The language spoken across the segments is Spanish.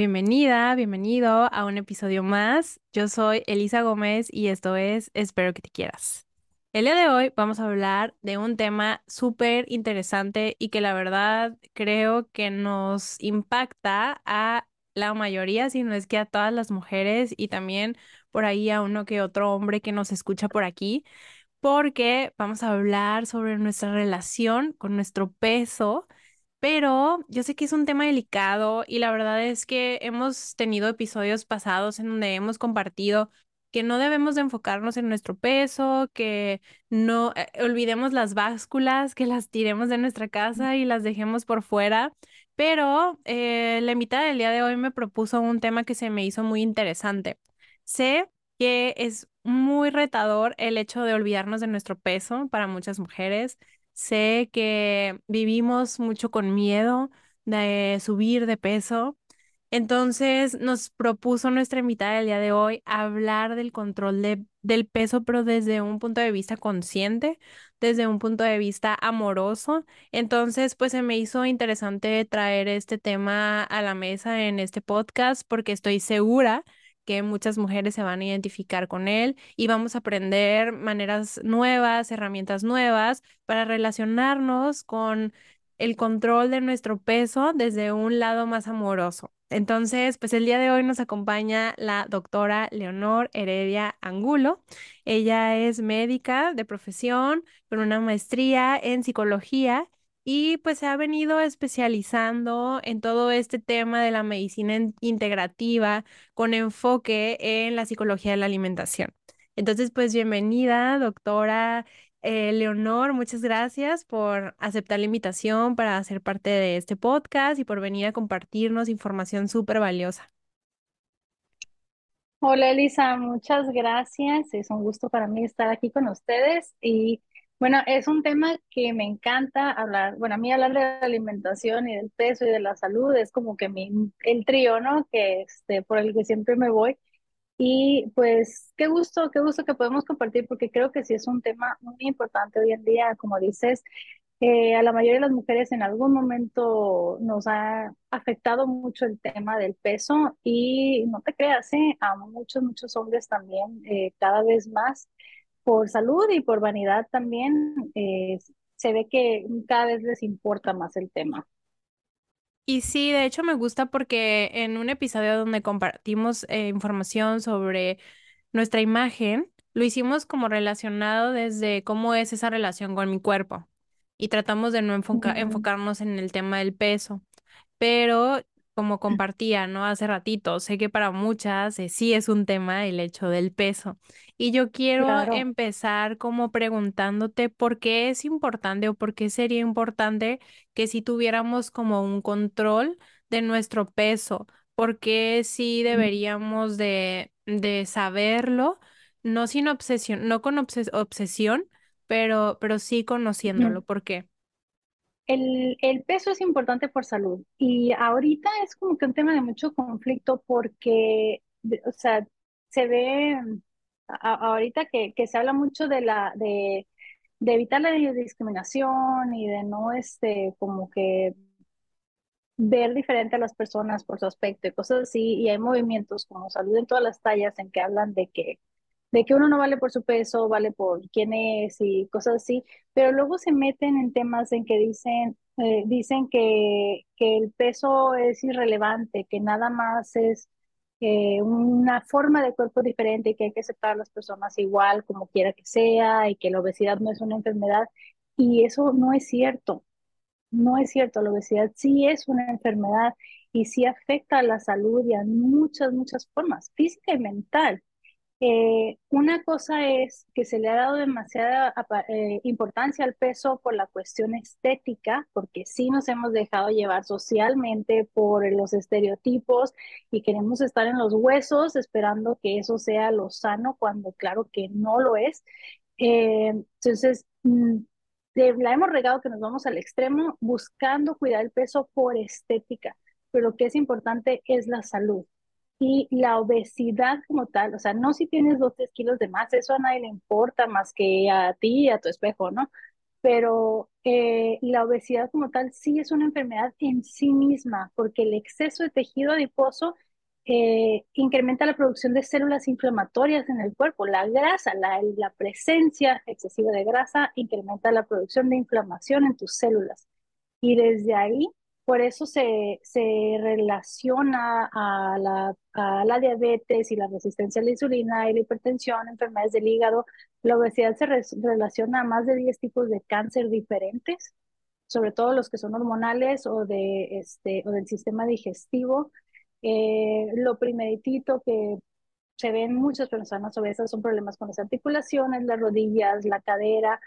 Bienvenida, bienvenido a un episodio más. Yo soy Elisa Gómez y esto es Espero que te quieras. El día de hoy vamos a hablar de un tema súper interesante y que la verdad creo que nos impacta a la mayoría, si no es que a todas las mujeres y también por ahí a uno que otro hombre que nos escucha por aquí, porque vamos a hablar sobre nuestra relación con nuestro peso pero yo sé que es un tema delicado y la verdad es que hemos tenido episodios pasados en donde hemos compartido que no debemos de enfocarnos en nuestro peso, que no eh, olvidemos las básculas, que las tiremos de nuestra casa y las dejemos por fuera. Pero eh, la invitada del día de hoy me propuso un tema que se me hizo muy interesante. Sé que es muy retador el hecho de olvidarnos de nuestro peso para muchas mujeres. Sé que vivimos mucho con miedo de subir de peso. Entonces nos propuso nuestra invitada del día de hoy hablar del control de, del peso, pero desde un punto de vista consciente, desde un punto de vista amoroso. Entonces, pues se me hizo interesante traer este tema a la mesa en este podcast porque estoy segura que muchas mujeres se van a identificar con él y vamos a aprender maneras nuevas, herramientas nuevas para relacionarnos con el control de nuestro peso desde un lado más amoroso. Entonces, pues el día de hoy nos acompaña la doctora Leonor Heredia Angulo. Ella es médica de profesión con una maestría en psicología y pues se ha venido especializando en todo este tema de la medicina integrativa con enfoque en la psicología de la alimentación. Entonces, pues bienvenida, doctora eh, Leonor, muchas gracias por aceptar la invitación para ser parte de este podcast y por venir a compartirnos información súper valiosa. Hola Elisa, muchas gracias. Es un gusto para mí estar aquí con ustedes y bueno, es un tema que me encanta hablar. Bueno, a mí hablar de la alimentación y del peso y de la salud es como que mi, el trío, ¿no? Que este, por el que siempre me voy. Y pues qué gusto, qué gusto que podemos compartir porque creo que sí es un tema muy importante hoy en día, como dices, eh, a la mayoría de las mujeres en algún momento nos ha afectado mucho el tema del peso y no te creas, ¿eh? a muchos, muchos hombres también eh, cada vez más por salud y por vanidad también, eh, se ve que cada vez les importa más el tema. Y sí, de hecho me gusta porque en un episodio donde compartimos eh, información sobre nuestra imagen, lo hicimos como relacionado desde cómo es esa relación con mi cuerpo y tratamos de no enfocarnos en el tema del peso. Pero como compartía, ¿no? Hace ratito, sé que para muchas eh, sí es un tema el hecho del peso. Y yo quiero empezar como preguntándote por qué es importante o por qué sería importante que si tuviéramos como un control de nuestro peso, por qué sí deberíamos de, de saberlo, no sin obsesión, no con obsesión, pero, pero sí conociéndolo. ¿Por qué? El, el, peso es importante por salud. Y ahorita es como que un tema de mucho conflicto porque, o sea, se ve ahorita que, que, se habla mucho de la de, de, evitar la discriminación y de no este como que ver diferente a las personas por su aspecto y cosas así y hay movimientos como salud en todas las tallas en que hablan de que de que uno no vale por su peso, vale por quién es y cosas así, pero luego se meten en temas en que dicen, eh, dicen que, que el peso es irrelevante, que nada más es eh, una forma de cuerpo diferente y que hay que aceptar a las personas igual, como quiera que sea, y que la obesidad no es una enfermedad. Y eso no es cierto. No es cierto. La obesidad sí es una enfermedad y sí afecta a la salud y a muchas, muchas formas, física y mental. Eh, una cosa es que se le ha dado demasiada eh, importancia al peso por la cuestión estética, porque sí nos hemos dejado llevar socialmente por los estereotipos y queremos estar en los huesos esperando que eso sea lo sano, cuando claro que no lo es. Eh, entonces, mm, la hemos regado que nos vamos al extremo buscando cuidar el peso por estética, pero lo que es importante es la salud. Y la obesidad como tal, o sea, no si tienes dos, tres kilos de más, eso a nadie le importa más que a ti y a tu espejo, ¿no? pero eh, la obesidad como tal sí es una enfermedad en sí misma, porque el exceso de tejido adiposo eh, incrementa la producción de células inflamatorias en el cuerpo. La grasa, la, la presencia excesiva de grasa incrementa la producción de inflamación en tus células. Y desde ahí por eso se, se relaciona a la, a la, diabetes y la resistencia a la insulina y la hipertensión, enfermedades del hígado. La obesidad se relaciona a más de 10 tipos de cáncer diferentes, sobre todo los que son hormonales o, de, este, o del sistema digestivo. Eh, lo primeritito que se ven muchas personas obesas son problemas con las articulaciones, las rodillas, la cadera,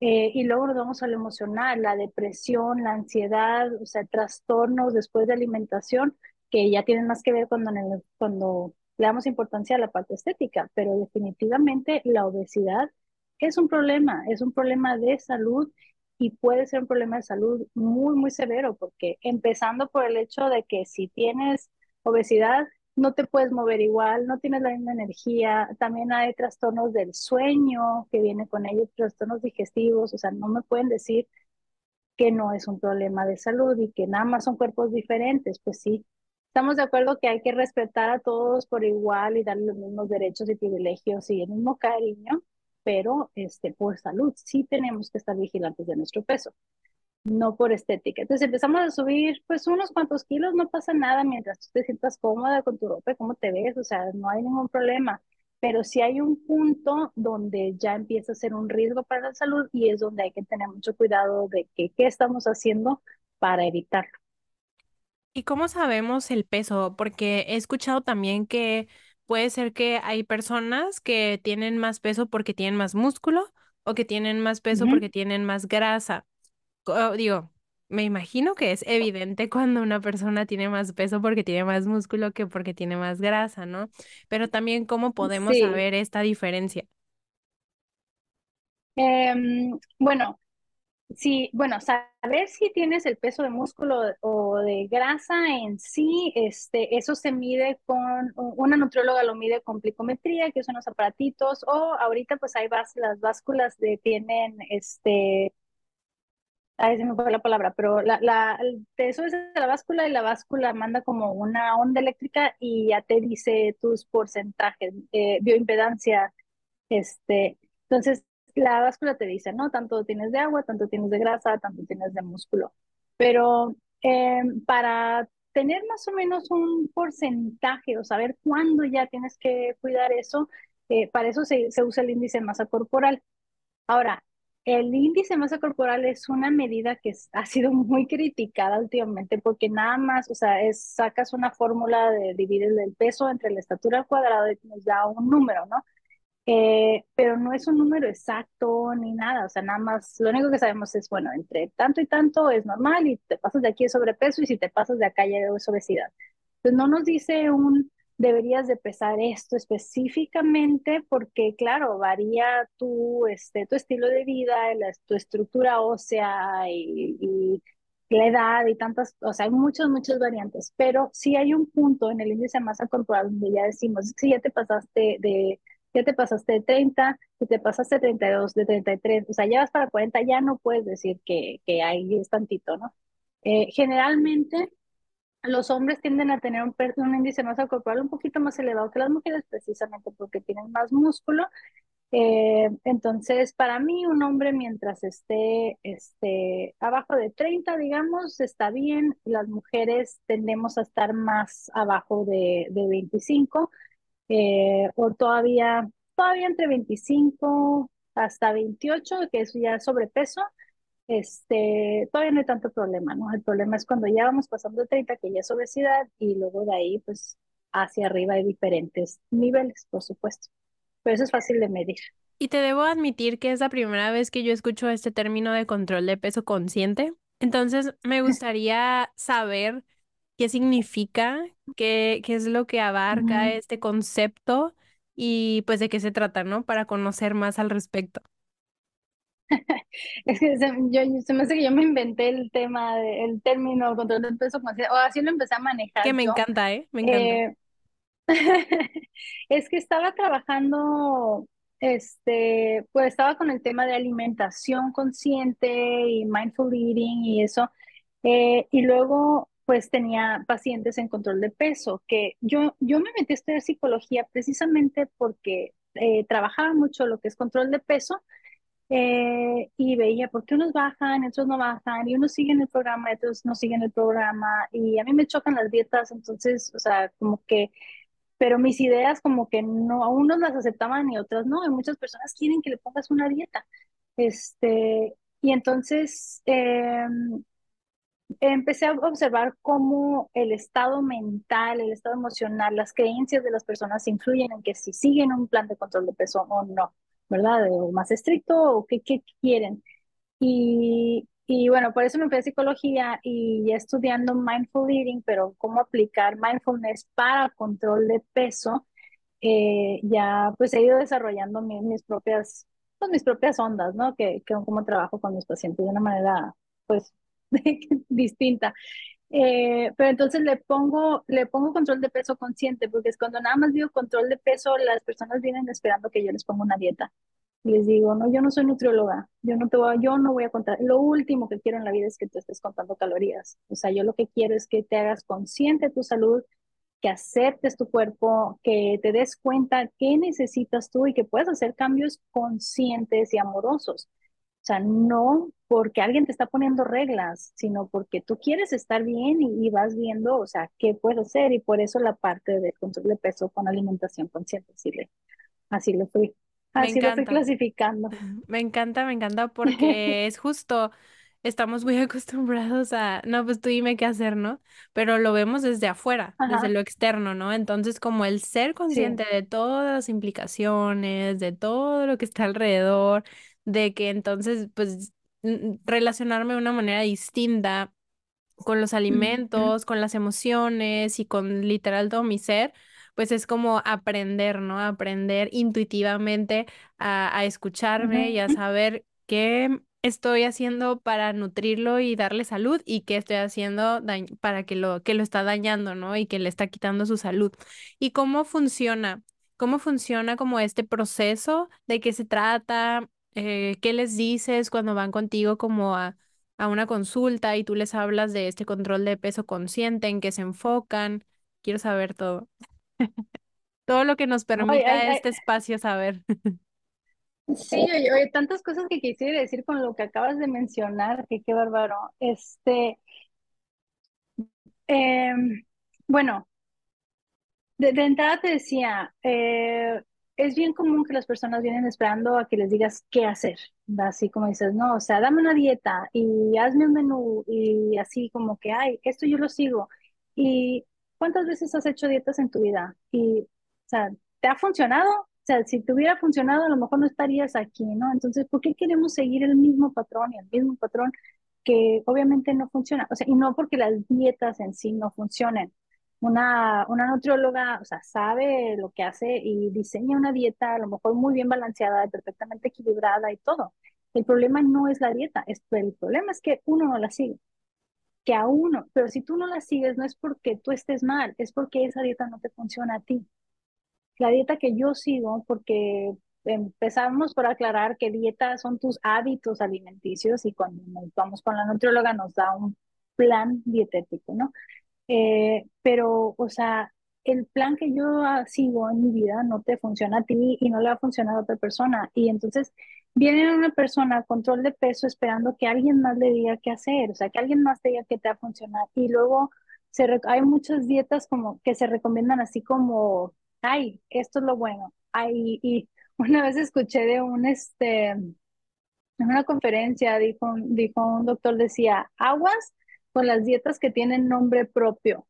eh, y luego nos vamos a lo emocional, la depresión, la ansiedad, o sea, trastornos después de alimentación, que ya tienen más que ver cuando, cuando le damos importancia a la parte estética, pero definitivamente la obesidad es un problema, es un problema de salud y puede ser un problema de salud muy, muy severo, porque empezando por el hecho de que si tienes obesidad, no te puedes mover igual, no tienes la misma energía, también hay trastornos del sueño que viene con ellos, trastornos digestivos, o sea, no me pueden decir que no es un problema de salud y que nada más son cuerpos diferentes, pues sí, estamos de acuerdo que hay que respetar a todos por igual y darle los mismos derechos y privilegios y el mismo cariño, pero este, por salud sí tenemos que estar vigilantes de nuestro peso no por estética. Entonces empezamos a subir pues unos cuantos kilos, no pasa nada mientras tú te sientas cómoda con tu ropa, cómo te ves, o sea, no hay ningún problema. Pero si hay un punto donde ya empieza a ser un riesgo para la salud y es donde hay que tener mucho cuidado de que, qué estamos haciendo para evitarlo. ¿Y cómo sabemos el peso? Porque he escuchado también que puede ser que hay personas que tienen más peso porque tienen más músculo o que tienen más peso porque tienen más grasa. Oh, digo, me imagino que es evidente cuando una persona tiene más peso porque tiene más músculo que porque tiene más grasa, ¿no? Pero también cómo podemos saber esta diferencia. Em, bueno, sí, bueno, saber si tienes el peso de músculo o de grasa en sí, este, eso se mide con, una nutrióloga lo mide con plicometría, que son los aparatitos, o ahorita pues hay las básculas de, tienen, este, Ay, se me fue la palabra, pero la, la, te subes la báscula y la báscula manda como una onda eléctrica y ya te dice tus porcentajes, eh, bioimpedancia, este, entonces la báscula te dice, ¿no? Tanto tienes de agua, tanto tienes de grasa, tanto tienes de músculo. Pero em, para tener más o menos un porcentaje o saber cuándo ya tienes que cuidar eso, eh, para eso se, se usa el índice de masa corporal. Ahora, el índice de masa corporal es una medida que ha sido muy criticada últimamente porque nada más, o sea, es, sacas una fórmula de dividir el peso entre la estatura al cuadrado y nos da un número, ¿no? Eh, pero no es un número exacto ni nada, o sea, nada más, lo único que sabemos es, bueno, entre tanto y tanto es normal y te pasas de aquí es sobrepeso y si te pasas de acá ya es obesidad. Entonces no nos dice un deberías de pesar esto específicamente porque, claro, varía tu, este, tu estilo de vida, tu estructura ósea y, la edad y tantas, o sea, hay muchas, muchas variantes, pero sí hay un punto en el índice de masa corporal donde ya decimos, si ya te pasaste de, ya te pasaste de 30, si te pasaste de 32, de 33, o sea, ya vas para 40, ya no puedes decir que, que ahí es tantito, ¿no? Eh, generalmente los hombres tienden a tener un, un, índice de masa corporal un poquito más elevado que las mujeres, precisamente porque tienen más músculo. Eh, entonces, para mí, un hombre mientras esté, esté abajo de 30, digamos, está bien. Las mujeres tendemos a estar más abajo de, de 25 eh, o todavía, todavía entre 25 hasta 28, que es ya sobrepeso este, todavía no hay tanto problema, ¿no? El problema es cuando ya vamos pasando de 30, que ya es obesidad, y luego de ahí, pues, hacia arriba hay diferentes niveles, por supuesto. Pero eso es fácil de medir. Y te debo admitir que es la primera vez que yo escucho este término de control de peso consciente. Entonces, me gustaría saber qué significa, qué, qué es lo que abarca este concepto y pues de qué se trata, ¿no? Para conocer más al respecto. Es que se, yo, se me hace que yo me inventé el tema, el término control del peso o así lo empecé a manejar Que me encanta, ¿eh? Me encanta. Eh, es que estaba trabajando este, pues estaba con el tema de alimentación consciente y mindful eating y eso. Eh, y luego, pues tenía pacientes en control de peso, que yo, yo me metí a estudiar psicología precisamente porque eh, trabajaba mucho lo que es control de peso eh, y veía por qué unos bajan, otros no bajan, y unos siguen el programa, otros no siguen el programa, y a mí me chocan las dietas, entonces, o sea, como que, pero mis ideas como que no, a unos las aceptaban y otras no, y muchas personas quieren que le pongas una dieta. Este, y entonces eh, empecé a observar cómo el estado mental, el estado emocional, las creencias de las personas influyen en que si siguen un plan de control de peso o no. ¿Verdad? O más estricto o qué, qué quieren. Y, y bueno, por eso me empecé psicología y ya estudiando mindful eating, pero cómo aplicar mindfulness para control de peso, eh, ya pues he ido desarrollando mis, propias, pues, mis propias ondas, ¿no? Que, que como trabajo con mis pacientes de una manera pues distinta. Eh, pero entonces le pongo, le pongo control de peso consciente, porque es cuando nada más digo control de peso, las personas vienen esperando que yo les ponga una dieta. Y les digo, no, yo no soy nutrióloga, yo no te voy, yo no voy a contar. Lo último que quiero en la vida es que te estés contando calorías. O sea, yo lo que quiero es que te hagas consciente de tu salud, que aceptes tu cuerpo, que te des cuenta qué necesitas tú y que puedes hacer cambios conscientes y amorosos. O sea, no porque alguien te está poniendo reglas, sino porque tú quieres estar bien y, vas viendo, o sea, qué puedes hacer. Y por eso la parte del control de peso con alimentación consciente, así le, así lo fui, así lo fui clasificando. Me encanta, me encanta porque es justo estamos muy acostumbrados a, no, pues tú dime qué hacer, ¿no? Pero lo vemos desde afuera, desde lo externo, ¿no? Entonces, como el ser consciente de todas las implicaciones, de todo lo que está alrededor, de que entonces, pues, relacionarme de una manera distinta con los alimentos, con las emociones y con literal todo mi ser, pues es como aprender, ¿no? Aprender intuitivamente a, a escucharme y a saber qué estoy haciendo para nutrirlo y darle salud y qué estoy haciendo para que lo, que lo está dañando, ¿no? Y que le está quitando su salud. ¿Y cómo funciona? ¿Cómo funciona como este proceso? ¿De qué se trata? Eh, ¿qué les dices cuando van contigo como a, a una consulta y tú les hablas de este control de peso consciente, en qué se enfocan? Quiero saber todo. Todo lo que nos permita este espacio saber. Sí, oye, tantas cosas que quisiera decir con lo que acabas de mencionar, que qué bárbaro. Este, em, bueno, de, entrada te decía, eh, es bien común que las personas vienen esperando a que les digas qué hacer, así como dices, no, o sea, dame una dieta y hazme un menú y así como que, ay, esto yo lo sigo. ¿Y cuántas veces has hecho dietas en tu vida? Y, o sea, ¿te ha funcionado? sea, si te hubiera funcionado, a lo mejor no estarías aquí, ¿no? Entonces, ¿por qué queremos seguir el mismo patrón y el mismo patrón que obviamente no funciona? O sea, y no porque las dietas en sí no funcionen. Una, una nutrióloga, o sea, sabe lo que hace y diseña una dieta a lo mejor muy bien balanceada, perfectamente equilibrada y todo. El problema no es la dieta, es, el problema es que uno no la sigue que a uno, pero si tú no la sigues no es porque tú estés mal, es porque esa dieta no te funciona a ti la dieta que yo sigo, porque empezamos por aclarar que dieta son tus hábitos alimenticios y cuando nos vamos con la nutrióloga nos da un plan dietético, ¿no? Eh, pero, o sea, el plan que yo sigo en mi vida no te funciona a ti y no le va a funcionar a otra persona. Y entonces viene una persona a control de peso esperando que alguien más le diga qué hacer, o sea, que alguien más te diga que te va a funcionar. Y luego se, hay muchas dietas como que se recomiendan así como ay, esto es lo bueno. Ay, y una vez escuché de un, este, en una conferencia, dijo, dijo un doctor, decía, aguas con las dietas que tienen nombre propio.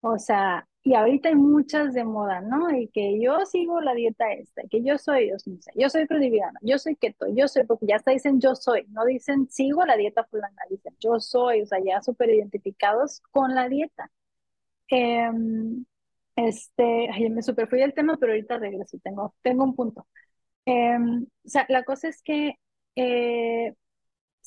O sea, y ahorita hay muchas de moda, ¿no? Y que yo sigo la dieta esta, que yo soy, no sé, yo soy crudiviana, yo soy keto, yo soy, porque ya hasta dicen yo soy, no dicen sigo la dieta fulana, dicen yo soy, o sea, ya súper identificados con la dieta. Eh, este, ay, me super fui del tema, pero ahorita regreso, tengo, tengo un punto. Em, o sea, la cosa es que eh,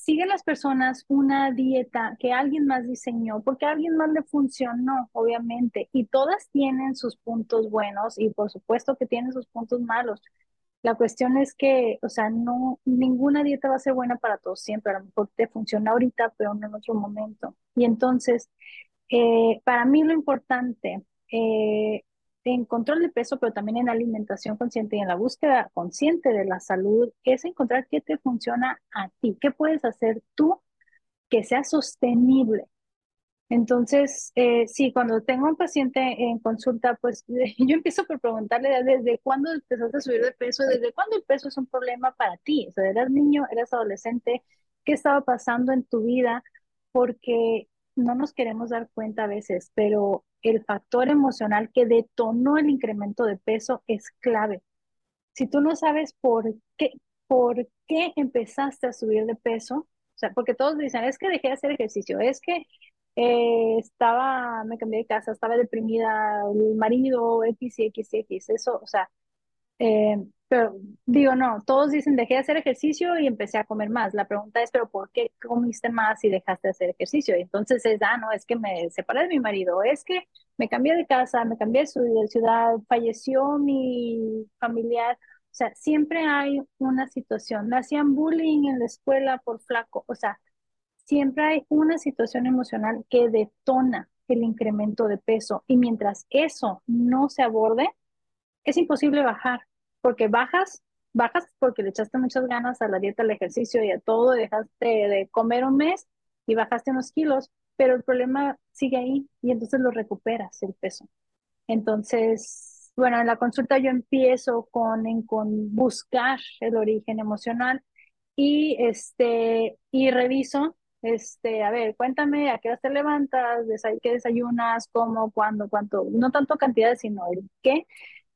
siguen las personas una dieta que alguien más diseñó, porque a alguien más le funcionó, obviamente, y todas tienen sus puntos buenos y por supuesto que tienen sus puntos malos, La cuestión es que, o sea, no, ninguna dieta va a ser buena para todos siempre. A lo mejor te funciona ahorita, pero no en otro momento. Y entonces, eh, para mí lo importante eh, en control de peso, pero también en alimentación consciente y en la búsqueda consciente de la salud, es encontrar qué te funciona a ti, qué puedes hacer tú que sea sostenible. Entonces, eh, sí, cuando tengo un paciente en consulta, pues yo empiezo por preguntarle desde cuándo empezaste a subir de peso, desde cuándo el peso es un problema para ti. O sea, eras niño, eras adolescente, ¿qué estaba pasando en tu vida? Porque no nos queremos dar cuenta a veces, pero el factor emocional que detonó el incremento de peso es clave. Si tú no sabes por qué, por qué empezaste a subir de peso, o sea, porque todos dicen, es que dejé de hacer ejercicio, es que eh, estaba, me cambié de casa, estaba deprimida, el marido, X y X y X, eso, o sea, eh, pero digo, no, todos dicen dejé de hacer ejercicio y empecé a comer más. La pregunta es, pero ¿por qué comiste más y dejaste de hacer ejercicio? Y entonces es, ah, no, es que me separé de mi marido, es que me cambié de casa, me cambié de ciudad, falleció mi familiar. O sea, siempre hay una situación. Me hacían bullying en la escuela por flaco. O sea, siempre hay una situación emocional que detona el incremento de peso. Y mientras eso no se aborde, es imposible bajar porque bajas, bajas porque le echaste muchas ganas a la dieta, al ejercicio y a todo, dejaste de comer un mes y bajaste unos kilos, pero el problema sigue ahí y entonces lo recuperas el peso. Entonces, bueno, en la consulta yo empiezo con, con buscar el origen emocional y, este, y reviso, este, a ver, cuéntame a qué hora te levantas, qué desayunas, cómo, cuándo, cuánto, no tanto cantidad, sino el qué.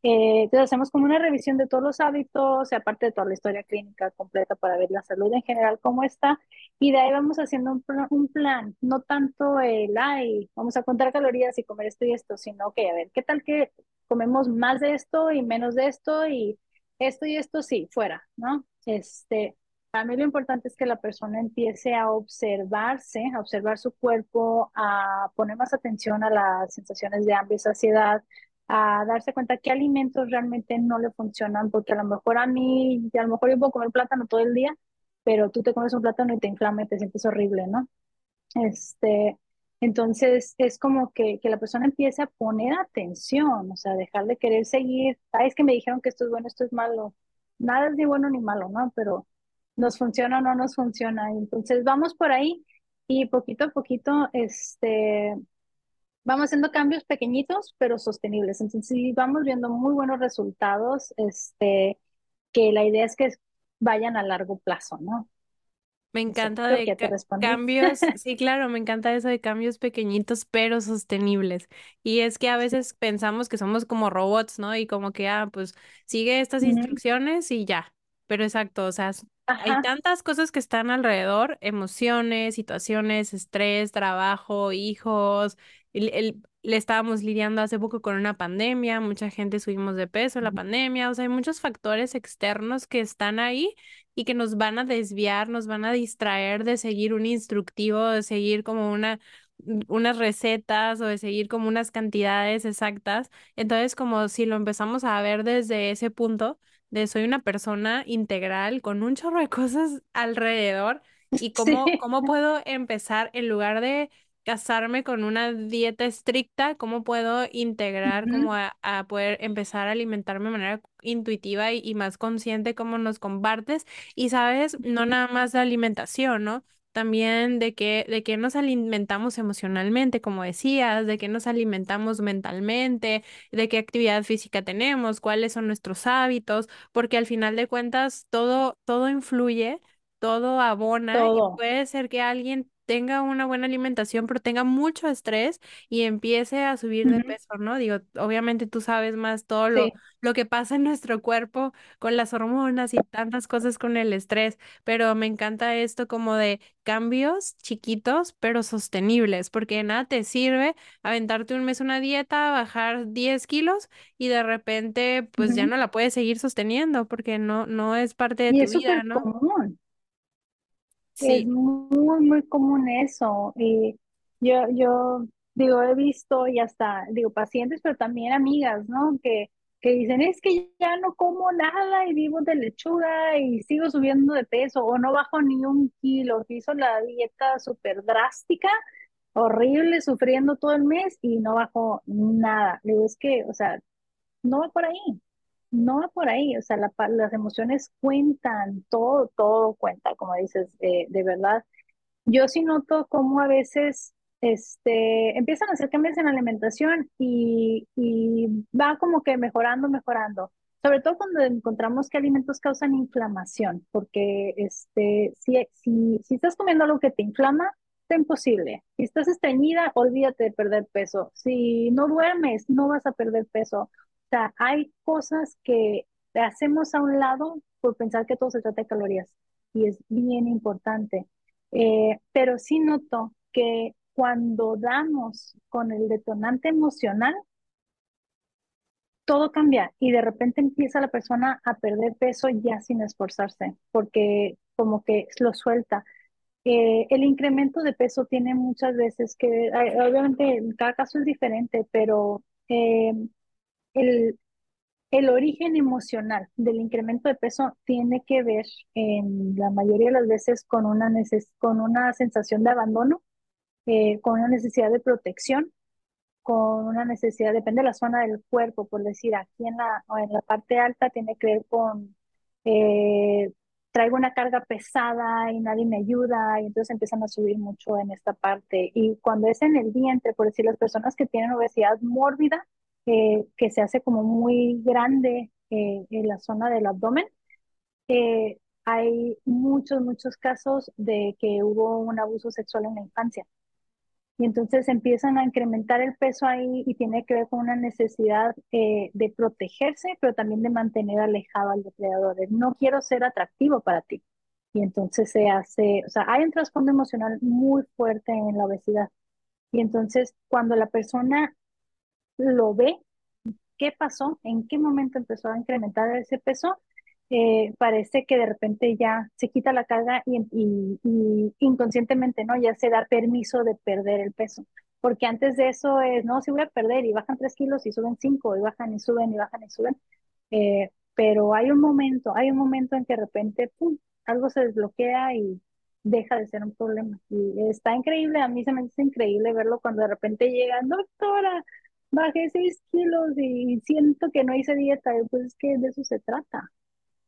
Eh, entonces hacemos como una revisión de todos los hábitos, aparte de toda la historia clínica completa para ver la salud en general cómo está, y de ahí vamos haciendo un, plan, un plan no tanto el, ay, vamos a contar calorías y comer esto y esto, sino que, a ver, ¿qué tal que comemos más de esto y menos de esto y esto y esto sí, fuera, ¿no? Este, para mí lo importante es que la persona empiece a observarse, a observar su cuerpo, a poner más atención a las sensaciones de hambre y saciedad, a darse cuenta qué alimentos realmente no le funcionan, porque a lo mejor a mí, a lo mejor yo puedo comer plátano todo el día, pero tú te comes un plátano y te inflama y te sientes horrible, ¿no? Este, entonces es como que, que la persona empiece a poner atención, o sea, dejar de querer seguir, ay, es que me dijeron que esto es bueno, esto es malo, nada es ni bueno ni malo, ¿no? Pero nos funciona o no nos funciona. Entonces vamos por ahí y poquito a poquito, este, vamos haciendo cambios pequeñitos, pero sostenibles. Entonces, sí, vamos viendo muy buenos resultados, este, que la idea es que vayan a largo plazo, ¿no? Me encanta de cambios, sí, claro, me encanta eso de cambios pequeñitos pero sostenibles. Y es que a veces pensamos que somos como robots, ¿no? Y como que, ah, pues sigue estas instrucciones y ya. Pero exacto, o sea, hay tantas cosas que están alrededor, emociones, situaciones, estrés, trabajo, hijos, el, le estábamos lidiando hace poco con una pandemia, mucha gente subimos de peso la pandemia, o sea, hay muchos factores externos que están ahí y que nos van a desviar, nos van a distraer de seguir un instructivo, de seguir como una unas recetas o de seguir como unas cantidades exactas. Entonces, como si lo empezamos a ver desde ese punto de soy una persona integral con un chorro de cosas alrededor y cómo, cómo puedo empezar en lugar de casarme con una dieta estricta, cómo puedo integrar como a, poder empezar a alimentarme de manera intuitiva y, y, más consciente como nos compartes. Y sabes, no nada más la alimentación, ¿no? También de que, de que nos alimentamos emocionalmente, como decías, de que nos alimentamos mentalmente, de qué actividad física tenemos, cuáles son nuestros hábitos, porque al final de cuentas todo, todo influye todo abona y puede ser que alguien tenga una buena alimentación, pero tenga mucho estrés y empiece a subir de peso, ¿no? Digo, obviamente tú sabes más todo lo, lo que pasa en nuestro cuerpo con las hormonas y tantas cosas con el estrés, pero me encanta esto como de cambios chiquitos, pero sostenibles, porque nada te sirve aventarte un mes una dieta, bajar 10 kilos y de repente pues ya no la puedes seguir sosteniendo porque no, no es parte de tu vida, ¿no? Común. Es muy, muy común eso. Y yo, yo digo, he visto y hasta, digo, pacientes, pero también amigas, ¿no? Que, que dicen, es que ya no como nada y vivo de lechuga y sigo subiendo de peso o no bajo ni un kilo, que hizo la dieta súper drástica, horrible, sufriendo todo el mes y no bajó nada. Digo, es que, o sea, no va por ahí, no va por ahí, o sea, la las emociones cuentan, todo, todo cuenta, como dices, eh, de verdad. Yo sí noto cómo a veces este, empiezan a hacer cambios en la alimentación y, y va como que mejorando, mejorando. Sobre todo cuando encontramos que alimentos causan inflamación, porque este, si, si, si estás comiendo algo que te inflama, es imposible. Si estás estreñida, olvídate de perder peso. Si no duermes, no vas a perder peso. O sea, hay cosas que hacemos a un lado por pensar que todo se trata de calorías y es bien importante. Eh, pero sí noto que cuando damos con el detonante emocional, todo cambia y de repente empieza la persona a perder peso ya sin esforzarse, porque como que lo suelta. Eh, el incremento de peso tiene muchas veces que, obviamente, cada caso es diferente, pero eh, el, el origen emocional del incremento de peso tiene que ver en la mayoría de las veces con una, con una sensación de abandono eh, con una necesidad de protección, con una necesidad, depende de la zona del cuerpo, por decir, aquí en la, en la parte alta tiene que ver con, eh, traigo una carga pesada y nadie me ayuda, y entonces empiezan a subir mucho en esta parte. Y cuando es en el vientre, por decir, las personas que tienen obesidad mórbida, eh, que se hace como muy grande en la zona del abdomen, hay muchos, muchos casos de que hubo un abuso sexual en la infancia. Y entonces empiezan a incrementar el peso ahí y tiene que ver con una necesidad eh, de protegerse, pero también de mantener alejado al depredador. No quiero ser atractivo para ti. Y entonces se hace, o sea, hay un trasfondo emocional muy fuerte en la obesidad. Y entonces cuando la persona lo ve, ¿qué pasó? ¿En qué momento empezó a incrementar ese peso? Eh, parece que de repente ya se quita la carga y, inconscientemente, ¿no? Ya se da permiso de perder el peso. Porque antes de eso es, no, si voy a perder y bajan tres kilos y suben cinco y bajan y suben y bajan y suben. Eh, pero hay un momento, hay un momento en que de repente, pum, algo se desbloquea y deja de ser un problema. Y está increíble, a mí se me hace increíble verlo cuando de repente llega, doctora, bajé seis kilos y siento que no hice dieta. Pues es que de eso se trata.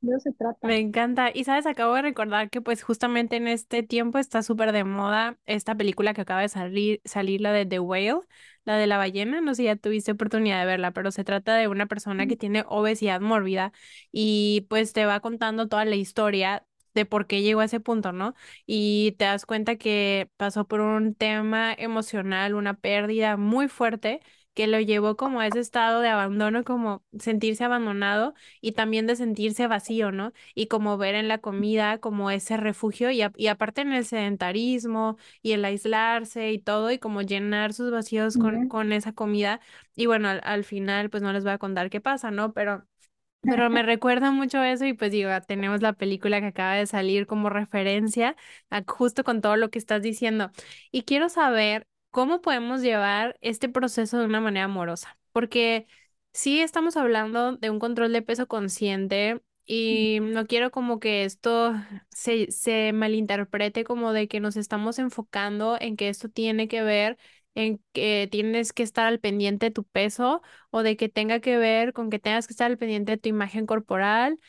De eso se trata. Me encanta. Y sabes, acabo de recordar que pues justamente en este tiempo está súper de moda esta película que acaba de salir, salir, la de The Whale, la de la ballena. No sé si ya tuviste oportunidad de verla, pero se trata de una persona que tiene obesidad mórbida y pues te va contando toda la historia de por qué llegó a ese punto, ¿no? Y te das cuenta que pasó por un tema emocional, una pérdida muy fuerte que lo llevó como a ese estado de abandono, como sentirse abandonado y también de sentirse vacío, ¿no? Y como ver en la comida como ese refugio y, y aparte en el sedentarismo y el aislarse y todo y como llenar sus vacíos con, con esa comida. Y bueno, al, al final pues no les voy a contar qué pasa, ¿no? Pero... Pero me recuerda mucho eso y pues digo, tenemos la película que acaba de salir como referencia justo con todo lo que estás diciendo. Y quiero saber ¿Cómo podemos llevar este proceso de una manera amorosa? Porque sí estamos hablando de un control de peso consciente y no quiero como que esto se, se malinterprete como de que nos estamos enfocando en que esto tiene que ver en que tienes que estar al pendiente de tu peso o de que tenga que ver con que tengas que estar al pendiente de tu imagen corporal,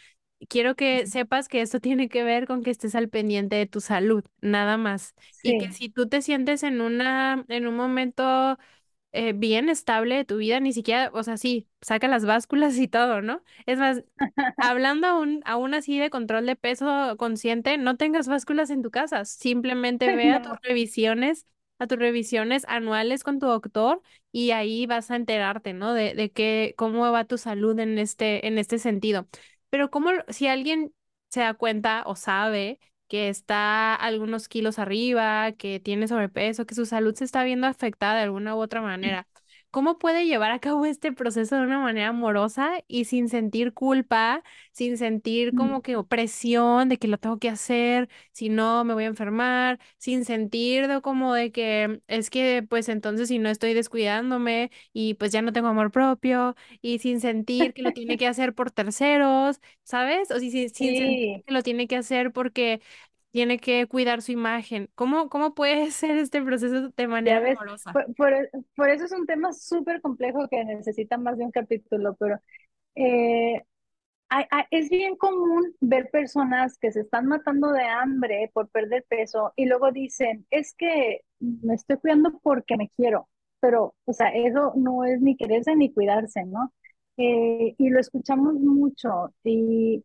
quiero que sepas que esto tiene que ver con que estés al pendiente de tu salud, nada más. Y que si tú te sientes en una, en un momento eh, bien estable de tu vida, ni siquiera, o sea, sí, saca las básculas y todo, ¿no? Es más, hablando aún, aún así de control de peso consciente, no tengas básculas en tu casa, simplemente ve a tus revisiones a tus revisiones anuales con tu doctor y ahí vas a enterarte, ¿no? De, de qué, cómo va tu salud en este, en este sentido. Pero como si alguien se da cuenta o sabe que está algunos kilos arriba, que tiene sobrepeso, que su salud se está viendo afectada de alguna u otra manera, ¿cómo puede llevar a cabo este proceso de una manera amorosa y sin sentir culpa, sin sentir Mm, como que opresión de que lo tengo que hacer, si no me voy a enfermar, sin sentir de como de que es que pues entonces si no estoy descuidándome y pues ya no tengo amor propio y sin sentir que lo tiene que hacer por terceros, ¿sabes? O si, si- sin sentir que lo tiene que hacer porque tiene que cuidar su imagen. ¿Cómo, cómo puede ser este proceso de manera ves, amorosa? por, por, e- por eso es un tema súper complejo que necesita más de un capítulo, pero eh, hay- hay- es bien común ver personas que se están matando de hambre por perder peso y luego dicen, es que me estoy cuidando porque me quiero, pero, o sea, eso no es ni quererse ni cuidarse, ¿no? Eh, y lo escuchamos mucho y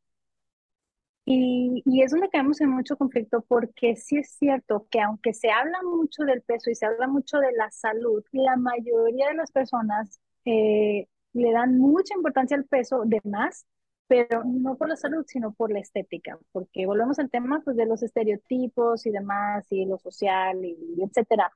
Y, y es donde caemos en mucho conflicto porque sí es cierto que aunque se habla mucho del peso y se habla mucho de la salud, la mayoría de las personas eh, le dan mucha importancia al peso de más, pero no por la salud, sino por la estética, porque volvemos al tema pues, de los estereotipos y demás, y lo social, y, y etcétera.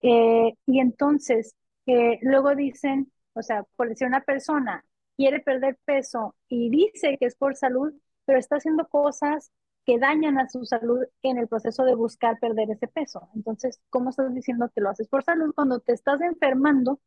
Eh, y entonces, eh, luego dicen, o sea, por si una persona quiere perder peso y dice que es por salud, pero está haciendo cosas que dañan a su salud en el proceso de buscar perder ese peso. Entonces, ¿cómo estás diciendo que lo haces por salud cuando te estás enfermando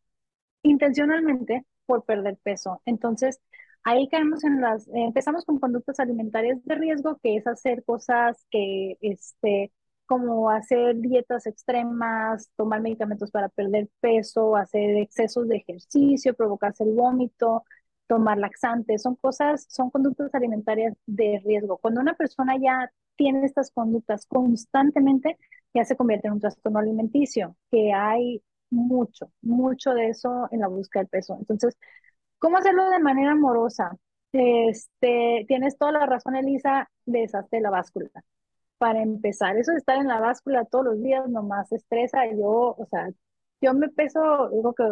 intencionalmente por perder peso? Entonces, ahí caemos en las, eh, empezamos con conductas alimentarias de riesgo, que es hacer cosas que, este, como hacer dietas extremas, tomar medicamentos para perder peso, hacer excesos de ejercicio, provocarse el vómito, tomar laxantes, son cosas, son conductas alimentarias de riesgo. Cuando una persona ya tiene estas conductas constantemente, ya se convierte en un trastorno alimenticio, que hay mucho, mucho de eso en la búsqueda del peso. Entonces, ¿cómo hacerlo de manera amorosa? Este, tienes toda la razón, Elisa, deshazte la báscula. Para empezar, eso de estar en la báscula todos los días nomás estresa. Yo, o sea, yo me peso, digo que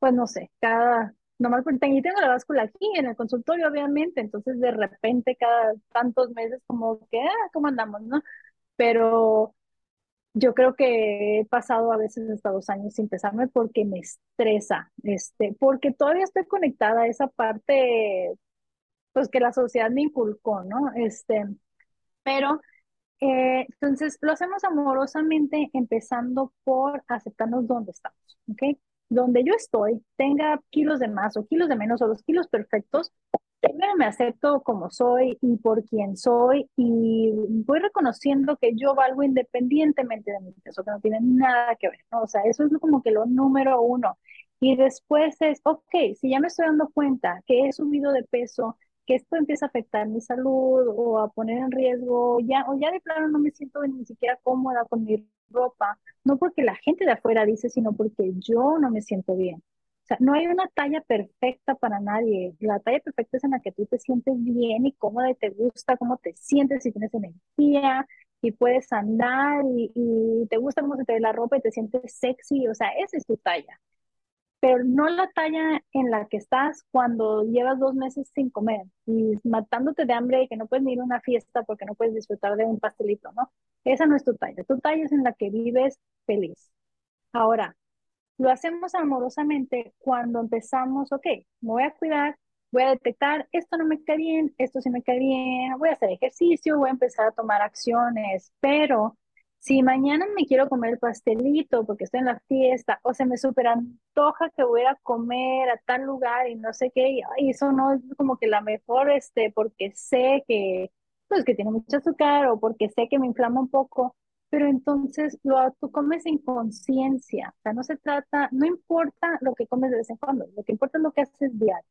pues no sé, cada, nomás porque tengo, la báscula aquí en el consultorio, obviamente, entonces de repente cada tantos meses como que, ah, ¿cómo andamos, no? Pero yo creo que he pasado a veces hasta dos años sin pesarme porque me estresa, este, porque todavía estoy conectada a esa parte, pues que la sociedad me inculcó, ¿no? Este, pero eh, entonces, lo hacemos amorosamente, empezando por aceptarnos donde estamos, ¿ok? Donde yo estoy, tenga kilos de más o kilos de menos o los kilos perfectos, primero me acepto como soy y por quien soy y voy reconociendo que yo valgo independientemente de mi peso, que no tiene nada que ver, ¿no? O sea, eso es como que lo número uno. Y después es, ok, si ya me estoy dando cuenta que he subido de peso, que esto empieza a afectar mi salud o a poner en riesgo, ya, o ya de plano no me siento ni siquiera cómoda con mi ropa, no porque la gente de afuera dice, sino porque yo no me siento bien. O sea, no hay una talla perfecta para nadie. La talla perfecta es en la que tú te sientes bien y cómoda y te gusta cómo te sientes y tienes energía y puedes andar y, te gusta cómo se te ve la ropa y te sientes sexy. O sea, esa es tu talla pero no la talla en la que estás cuando llevas dos meses sin comer y matándote de hambre y que no puedes ir a una fiesta porque no puedes disfrutar de un pastelito, ¿no? Esa no es tu talla. Tu talla es en la que vives feliz. Ahora, lo hacemos amorosamente cuando empezamos, ok, me voy a cuidar, voy a detectar, esto no me cae bien, esto sí me cae bien, voy a hacer ejercicio, voy a empezar a tomar acciones, pero si mañana me quiero comer el pastelito porque estoy en la fiesta o se me super antoja que voy a comer a tal lugar y no sé qué, y eso no es como que la mejor, este, porque sé que, pues que tiene mucho azúcar o porque sé que me inflama un poco pero entonces lo, tú comes en conciencia, o sea, no se trata, no importa lo que comes de vez en cuando, lo que importa es lo que haces diario.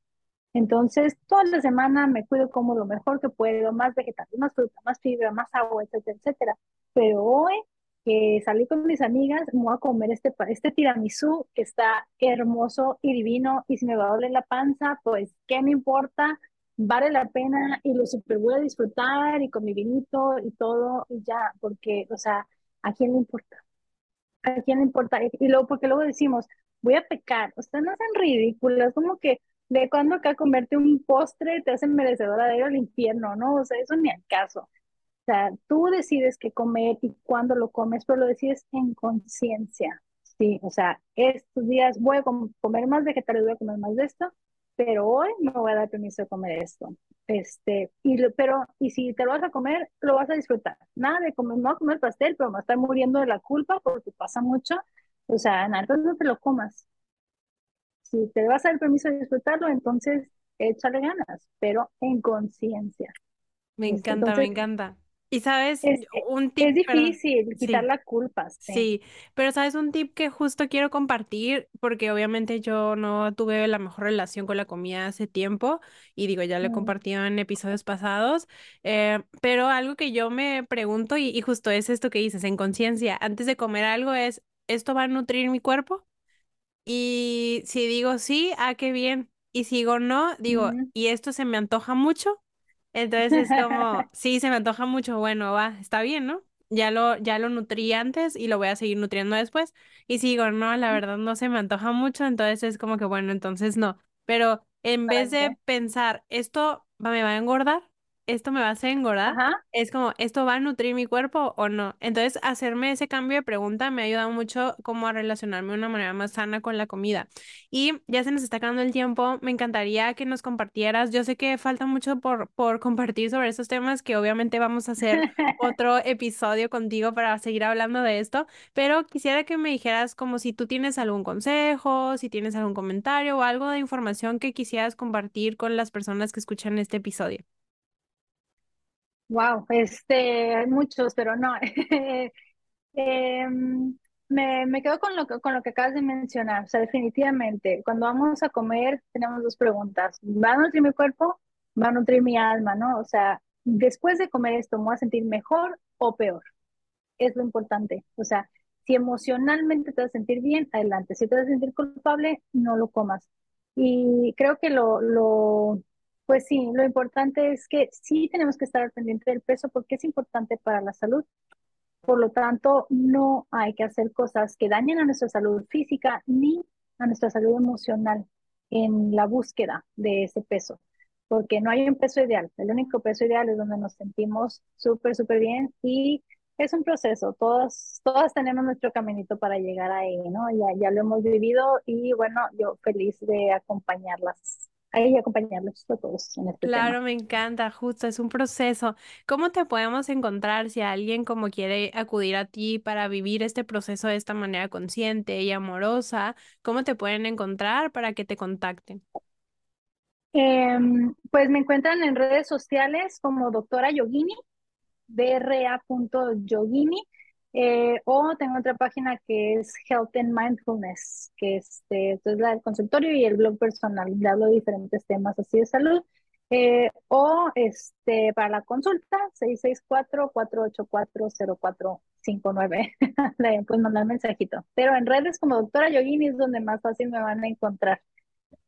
Entonces, toda la semana me cuido como lo mejor que puedo, más vegetales, más fruta, más fibra, más agua, etcétera, etcétera. Pero hoy que salí con mis amigas, me voy a comer este, este tiramisú que está hermoso y divino, y si me va a doler la panza, pues, ¿qué me importa? Vale la pena y lo super voy a disfrutar y con mi vinito y todo, y ya, porque, o sea, ¿a quién le importa? ¿A quién le importa? Y luego, porque luego decimos, voy a pecar, o sea, no sean ridículas, como que de cuando acá comerte un postre te hacen merecedora de ir al infierno, ¿no? O sea, eso ni al caso. O sea, tú decides qué comer y cuándo lo comes, pero lo decides en conciencia, sí, o sea, estos días voy a com- comer más vegetales, voy a comer más de esto, pero hoy me voy a dar permiso de comer esto. Este, y lo- pero, y si te lo vas a comer, lo vas a disfrutar. Nada de comer, no comer pastel, pero me estar muriendo de la culpa porque pasa mucho. O sea, nada, entonces no te lo comas. Si te vas a dar permiso de disfrutarlo, entonces échale ganas, pero en conciencia. Me Este, encanta, me encanta. Y sabes, es, un es tip, perdón. difícil quitar Sí. la culpa, sí. Sí, pero sabes un tip que justo quiero compartir, porque obviamente yo no tuve la mejor relación con la comida hace tiempo, y digo, ya lo he compartido en episodios pasados, eh, pero algo que yo me pregunto, y, y justo es esto que dices, en conciencia, antes de comer algo es, ¿esto va a nutrir mi cuerpo? Y si digo sí, ah, qué bien. Y si digo no, digo. ¿y esto se me antoja mucho? Entonces es como, sí, se me antoja mucho, bueno, va, está bien, ¿no? Ya lo, ya lo nutrí antes y lo voy a seguir nutriendo después. Y si digo, no, la verdad no se me antoja mucho, entonces es como que, bueno, entonces no. Pero en vez de pensar, esto me va a engordar, esto me va a hacer engordar, Ajá. es como, ¿esto va a nutrir mi cuerpo o no? Entonces, hacerme ese cambio de pregunta me ha ayudado mucho como a relacionarme de una manera más sana con la comida. Y ya se nos está acabando el tiempo, me encantaría que nos compartieras. Yo sé que falta mucho por, por compartir sobre estos temas, que obviamente vamos a hacer otro episodio contigo para seguir hablando de esto, pero quisiera que me dijeras como si tú tienes algún consejo, si tienes algún comentario o algo de información que quisieras compartir con las personas que escuchan este episodio. Wow, este, hay muchos, pero no. Em, me, me quedo con lo que, con lo que acabas de mencionar. O sea, definitivamente, cuando vamos a comer, tenemos dos preguntas. ¿Va a nutrir mi cuerpo? ¿Va a nutrir mi alma? ¿No? O sea, después de comer esto, ¿me voy a sentir mejor o peor? Es lo importante. O sea, si emocionalmente te vas a sentir bien, adelante. Si te vas a sentir culpable, no lo comas. Y creo que lo, lo, pues sí, lo importante es que sí tenemos que estar al pendiente del peso porque es importante para la salud. Por lo tanto, no hay que hacer cosas que dañen a nuestra salud física ni a nuestra salud emocional en la búsqueda de ese peso, porque no hay un peso ideal. El único peso ideal es donde nos sentimos súper, súper bien y es un proceso. Todas, todas tenemos nuestro caminito para llegar ahí, ¿no? Ya, ya lo hemos vivido y bueno, yo feliz de acompañarlas, ahí acompañarlos a todos en este tema. Claro, me encanta, justo, es un proceso. ¿Cómo te podemos encontrar si alguien como quiere acudir a ti para vivir este proceso de esta manera consciente y amorosa? ¿Cómo te pueden encontrar para que te contacten? Em, pues me encuentran en redes sociales como doctora Yogini, dra.yogini, eh, o tengo otra página que es Health and Mindfulness, que este, es la del consultorio y el blog personal, donde hablo de diferentes temas así de salud. Eh, o este, para la consulta, 664-484-0459. Le puedes mandar mensajito. Pero en redes como doctora Yogini es donde más fácil me van a encontrar.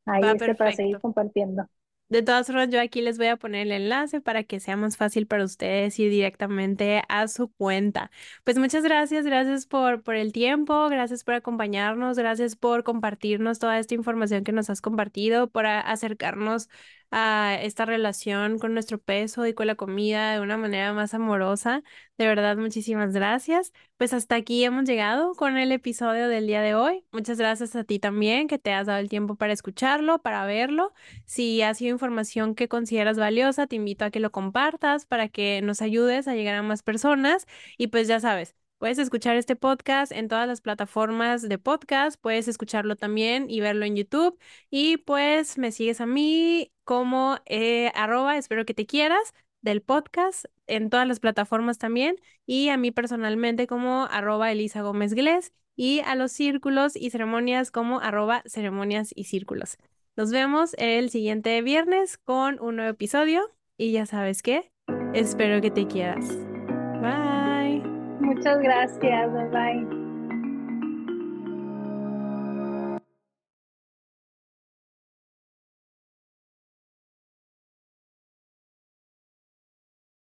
Ahí Va este para seguir compartiendo. De todas formas, yo aquí les voy a poner el enlace para que sea más fácil para ustedes ir directamente a su cuenta. Pues muchas gracias, gracias por, por el tiempo, gracias por acompañarnos, gracias por compartirnos toda esta información que nos has compartido, por acercarnos a esta relación con nuestro peso y con la comida de una manera más amorosa. De verdad, muchísimas gracias. Pues hasta aquí hemos llegado con el episodio del día de hoy. Muchas gracias a ti también que te has dado el tiempo para escucharlo, para verlo. Si ha sido información que consideras valiosa, te invito a que lo compartas para que nos ayudes a llegar a más personas. Y pues ya sabes, puedes escuchar este podcast en todas las plataformas de podcast, puedes escucharlo también y verlo en YouTube. Y pues me sigues a mí como eh, arroba, espero que te quieras, del podcast en todas las plataformas también. Y a mí personalmente como arroba Elisa Gómez Glés y a los círculos y ceremonias como arroba ceremonias y círculos. Nos vemos el siguiente viernes con un nuevo episodio y ya sabes qué, espero que te quieras. Bye. Muchas gracias. Bye bye.